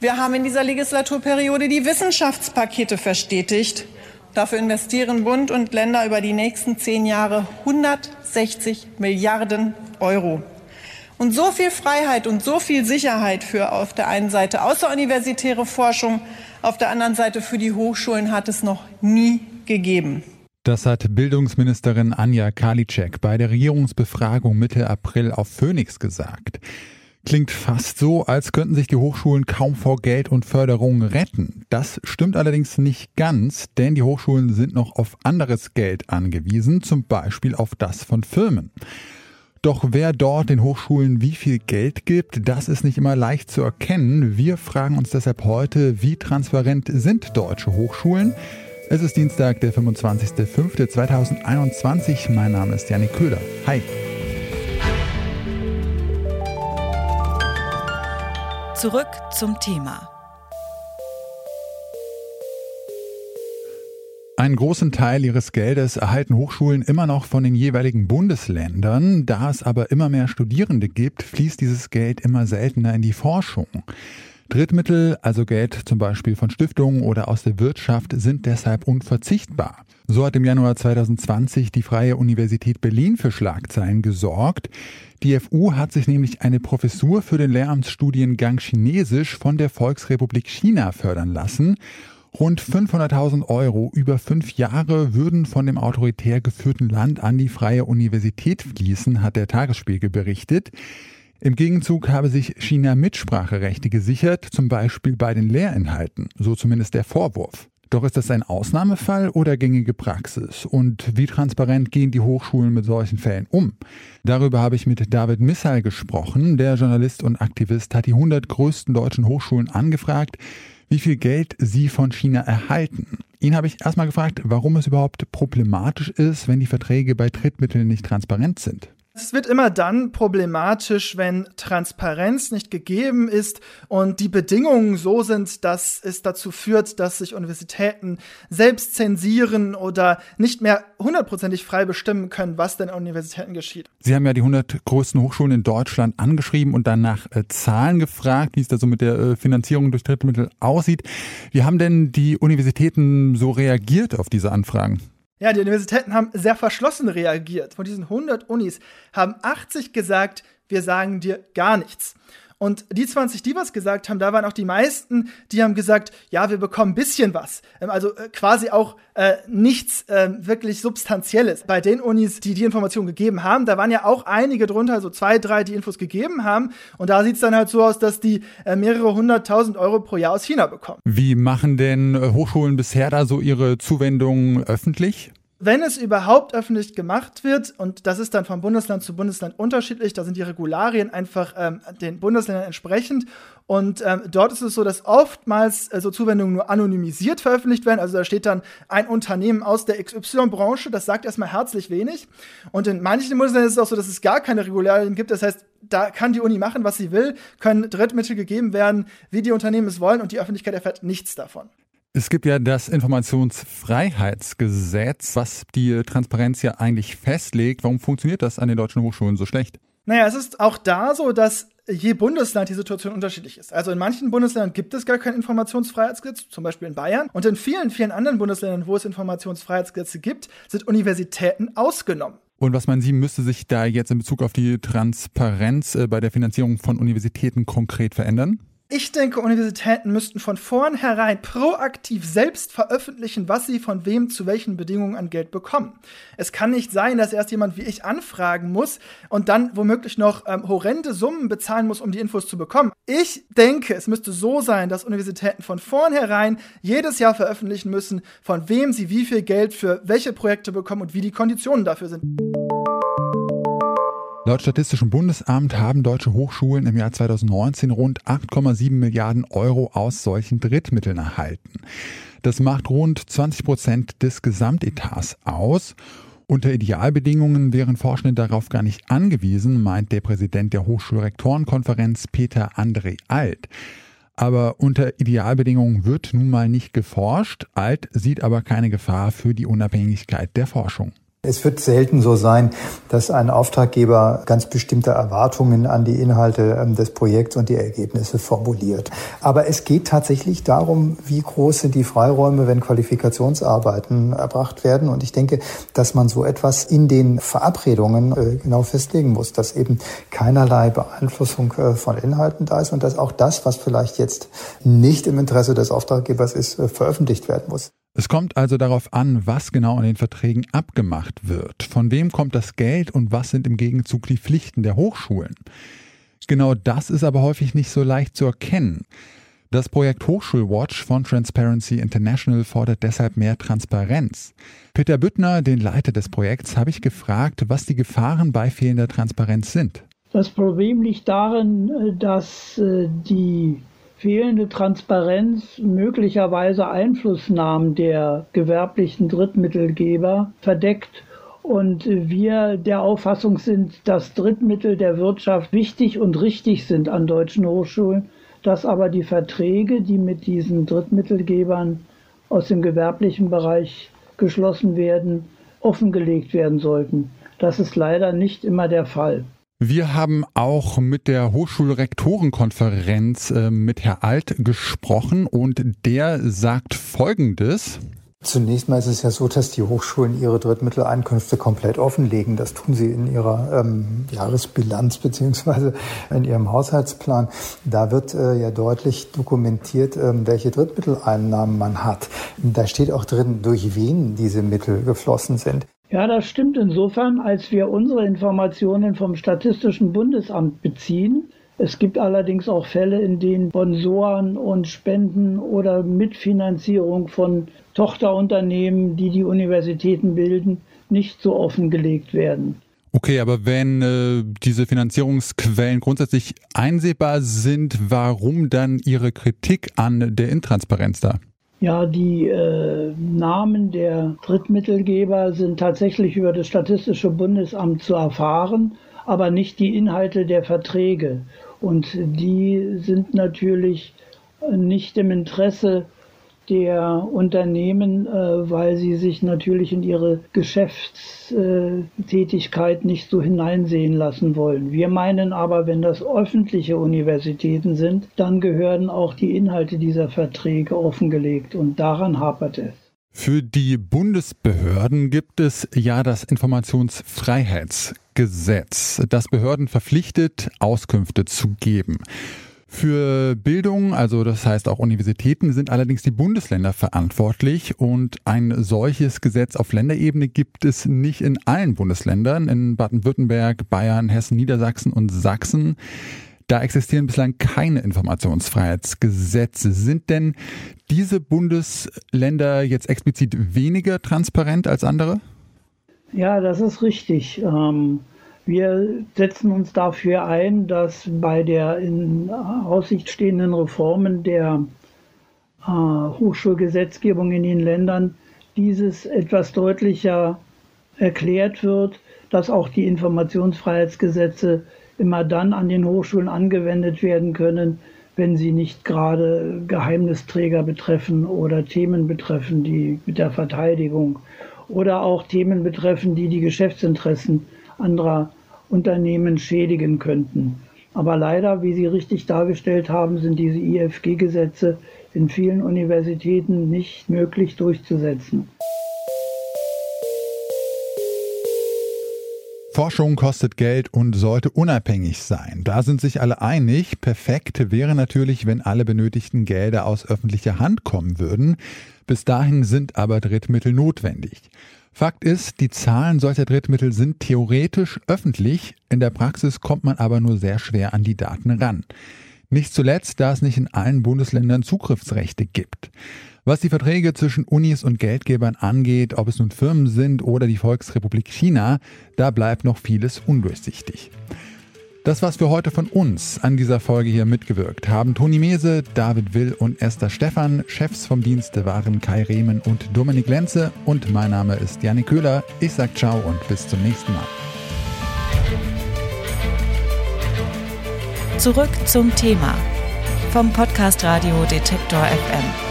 Wir haben in dieser Legislaturperiode die Wissenschaftspakete verstetigt. Dafür investieren Bund und Länder über die nächsten zehn Jahre 160 Milliarden Euro. Und so viel Freiheit und so viel Sicherheit für auf der einen Seite außeruniversitäre Forschung, auf der anderen Seite für die Hochschulen hat es noch nie gegeben. Das hat Bildungsministerin Anja Karliczek bei der Regierungsbefragung Mitte April auf Phoenix gesagt. Klingt fast so, als könnten sich die Hochschulen kaum vor Geld und Förderung retten. Das stimmt allerdings nicht ganz, denn die Hochschulen sind noch auf anderes Geld angewiesen, zum Beispiel auf das von Firmen. Doch wer dort den Hochschulen wie viel Geld gibt, das ist nicht immer leicht zu erkennen. Wir fragen uns deshalb heute, wie transparent sind deutsche Hochschulen? Es ist Dienstag, der 25.05.2021. Mein Name ist Janik Köhler. Hi. Zurück zum Thema. Einen großen Teil ihres Geldes erhalten Hochschulen immer noch von den jeweiligen Bundesländern. Da es aber immer mehr Studierende gibt, fließt dieses Geld immer seltener in die Forschung. Drittmittel, also Geld zum Beispiel von Stiftungen oder aus der Wirtschaft, sind deshalb unverzichtbar. So hat im Januar 2020 die Freie Universität Berlin für Schlagzeilen gesorgt. Die FU hat sich nämlich eine Professur für den Lehramtsstudiengang Chinesisch von der Volksrepublik China fördern lassen. Rund 500.000 Euro über fünf Jahre würden von dem autoritär geführten Land an die Freie Universität fließen, hat der Tagesspiegel berichtet. Im Gegenzug habe sich China Mitspracherechte gesichert, zum Beispiel bei den Lehrinhalten, so zumindest der Vorwurf. Doch ist das ein Ausnahmefall oder gängige Praxis? Und wie transparent gehen die Hochschulen mit solchen Fällen um? Darüber habe ich mit David Missal gesprochen. Der Journalist und Aktivist hat die 100 größten deutschen Hochschulen angefragt, wie viel Geld sie von China erhalten. Ihn habe ich erstmal gefragt, warum es überhaupt problematisch ist, wenn die Verträge bei Drittmitteln nicht transparent sind. Es wird immer dann problematisch, wenn Transparenz nicht gegeben ist und die Bedingungen so sind, dass es dazu führt, dass sich Universitäten selbst zensieren oder nicht mehr hundertprozentig frei bestimmen können, was denn an Universitäten geschieht. Sie haben ja die 100 größten Hochschulen in Deutschland angeschrieben und danach äh, Zahlen gefragt, wie es da so mit der äh, Finanzierung durch Drittmittel aussieht. Wie haben denn die Universitäten so reagiert auf diese Anfragen? Ja, die Universitäten haben sehr verschlossen reagiert. Von diesen 100 Unis haben 80 gesagt, wir sagen dir gar nichts. Und die 20, die was gesagt haben, da waren auch die meisten, die haben gesagt, ja, wir bekommen ein bisschen was. Ähm, also äh, quasi auch äh, nichts äh, wirklich Substanzielles. Bei den Unis, die die Information gegeben haben, da waren ja auch einige drunter, also zwei, drei, die Infos gegeben haben. Und da sieht es dann halt so aus, dass die äh, mehrere hunderttausend Euro pro Jahr aus China bekommen. Wie machen denn äh, Hochschulen bisher da so ihre Zuwendungen öffentlich? Wenn es überhaupt öffentlich gemacht wird, und das ist dann von Bundesland zu Bundesland unterschiedlich, da sind die Regularien einfach ähm, den Bundesländern entsprechend. Und ähm, dort ist es so, dass oftmals äh, so Zuwendungen nur anonymisiert veröffentlicht werden. Also da steht dann ein Unternehmen aus der XY-Branche, das sagt erstmal herzlich wenig. Und in manchen Bundesländern ist es auch so, dass es gar keine Regularien gibt. Das heißt, da kann die Uni machen, was sie will, können Drittmittel gegeben werden, wie die Unternehmen es wollen und die Öffentlichkeit erfährt nichts davon. Es gibt ja das Informationsfreiheitsgesetz, was die Transparenz ja eigentlich festlegt. Warum funktioniert das an den deutschen Hochschulen so schlecht? Naja, es ist auch da so, dass je Bundesland die Situation unterschiedlich ist. Also in manchen Bundesländern gibt es gar kein Informationsfreiheitsgesetz, zum Beispiel in Bayern. Und in vielen, vielen anderen Bundesländern, wo es Informationsfreiheitsgesetze gibt, sind Universitäten ausgenommen. Und was meinen Sie, müsste sich da jetzt in Bezug auf die Transparenz äh, bei der Finanzierung von Universitäten konkret verändern? Ich denke, Universitäten müssten von vornherein proaktiv selbst veröffentlichen, was sie von wem zu welchen Bedingungen an Geld bekommen. Es kann nicht sein, dass erst jemand wie ich anfragen muss und dann womöglich noch ähm, horrende Summen bezahlen muss, um die Infos zu bekommen. Ich denke, es müsste so sein, dass Universitäten von vornherein jedes Jahr veröffentlichen müssen, von wem sie wie viel Geld für welche Projekte bekommen und wie die Konditionen dafür sind. Laut Statistischem Bundesamt haben deutsche Hochschulen im Jahr 2019 rund 8,7 Milliarden Euro aus solchen Drittmitteln erhalten. Das macht rund 20 Prozent des Gesamtetats aus. Unter Idealbedingungen wären Forschende darauf gar nicht angewiesen, meint der Präsident der Hochschulrektorenkonferenz Peter André Alt. Aber unter Idealbedingungen wird nun mal nicht geforscht. Alt sieht aber keine Gefahr für die Unabhängigkeit der Forschung. Es wird selten so sein, dass ein Auftraggeber ganz bestimmte Erwartungen an die Inhalte ähm, des Projekts und die Ergebnisse formuliert. Aber es geht tatsächlich darum, wie groß sind die Freiräume, wenn Qualifikationsarbeiten erbracht werden. Und ich denke, dass man so etwas in den Verabredungen äh, genau festlegen muss, dass eben keinerlei Beeinflussung äh, von Inhalten da ist und dass auch das, was vielleicht jetzt nicht im Interesse des Auftraggebers ist, äh, veröffentlicht werden muss. Es kommt also darauf an, was genau in den Verträgen abgemacht wird. Von wem kommt das Geld und was sind im Gegenzug die Pflichten der Hochschulen? Genau das ist aber häufig nicht so leicht zu erkennen. Das Projekt Hochschulwatch von Transparency International fordert deshalb mehr Transparenz. Peter Büttner, den Leiter des Projekts, habe ich gefragt, was die Gefahren bei fehlender Transparenz sind. Das Problem liegt darin, dass äh, die fehlende Transparenz möglicherweise Einflussnahmen der gewerblichen Drittmittelgeber verdeckt und wir der Auffassung sind, dass Drittmittel der Wirtschaft wichtig und richtig sind an deutschen Hochschulen, dass aber die Verträge, die mit diesen Drittmittelgebern aus dem gewerblichen Bereich geschlossen werden, offengelegt werden sollten. Das ist leider nicht immer der Fall. Wir haben auch mit der Hochschulrektorenkonferenz äh, mit Herr Alt gesprochen und der sagt Folgendes. Zunächst mal ist es ja so, dass die Hochschulen ihre Drittmitteleinkünfte komplett offenlegen. Das tun sie in ihrer ähm, Jahresbilanz beziehungsweise in ihrem Haushaltsplan. Da wird äh, ja deutlich dokumentiert, ähm, welche Drittmitteleinnahmen man hat. Da steht auch drin, durch wen diese Mittel geflossen sind. Ja, das stimmt insofern, als wir unsere Informationen vom Statistischen Bundesamt beziehen. Es gibt allerdings auch Fälle, in denen Sponsoren und Spenden oder Mitfinanzierung von Tochterunternehmen, die die Universitäten bilden, nicht so offengelegt werden. Okay, aber wenn äh, diese Finanzierungsquellen grundsätzlich einsehbar sind, warum dann Ihre Kritik an der Intransparenz da? Ja, die äh, Namen der Drittmittelgeber sind tatsächlich über das Statistische Bundesamt zu erfahren, aber nicht die Inhalte der Verträge. Und die sind natürlich nicht im Interesse der Unternehmen, äh, weil sie sich natürlich in ihre Geschäftstätigkeit nicht so hineinsehen lassen wollen. Wir meinen aber, wenn das öffentliche Universitäten sind, dann gehören auch die Inhalte dieser Verträge offengelegt und daran hapert es. Für die Bundesbehörden gibt es ja das Informationsfreiheitsgesetz, das Behörden verpflichtet, Auskünfte zu geben. Für Bildung, also das heißt auch Universitäten, sind allerdings die Bundesländer verantwortlich und ein solches Gesetz auf Länderebene gibt es nicht in allen Bundesländern. In Baden-Württemberg, Bayern, Hessen, Niedersachsen und Sachsen. Da existieren bislang keine Informationsfreiheitsgesetze. Sind denn diese Bundesländer jetzt explizit weniger transparent als andere? Ja, das ist richtig. Ähm wir setzen uns dafür ein, dass bei der in Aussicht stehenden Reformen der äh, Hochschulgesetzgebung in den Ländern dieses etwas deutlicher erklärt wird, dass auch die Informationsfreiheitsgesetze immer dann an den Hochschulen angewendet werden können, wenn sie nicht gerade Geheimnisträger betreffen oder Themen betreffen, die mit der Verteidigung oder auch Themen betreffen, die die Geschäftsinteressen anderer Unternehmen schädigen könnten. Aber leider, wie Sie richtig dargestellt haben, sind diese IFG-Gesetze in vielen Universitäten nicht möglich durchzusetzen. Forschung kostet Geld und sollte unabhängig sein. Da sind sich alle einig. Perfekt wäre natürlich, wenn alle benötigten Gelder aus öffentlicher Hand kommen würden. Bis dahin sind aber Drittmittel notwendig. Fakt ist, die Zahlen solcher Drittmittel sind theoretisch öffentlich, in der Praxis kommt man aber nur sehr schwer an die Daten ran. Nicht zuletzt, da es nicht in allen Bundesländern Zugriffsrechte gibt. Was die Verträge zwischen Unis und Geldgebern angeht, ob es nun Firmen sind oder die Volksrepublik China, da bleibt noch vieles undurchsichtig. Das war's für heute von uns. An dieser Folge hier mitgewirkt haben Toni Mese, David Will und Esther Stephan. Chefs vom Dienste waren Kai Rehmen und Dominik Lenze. Und mein Name ist Janik Köhler. Ich sag ciao und bis zum nächsten Mal. Zurück zum Thema vom Podcast Radio Detektor FM.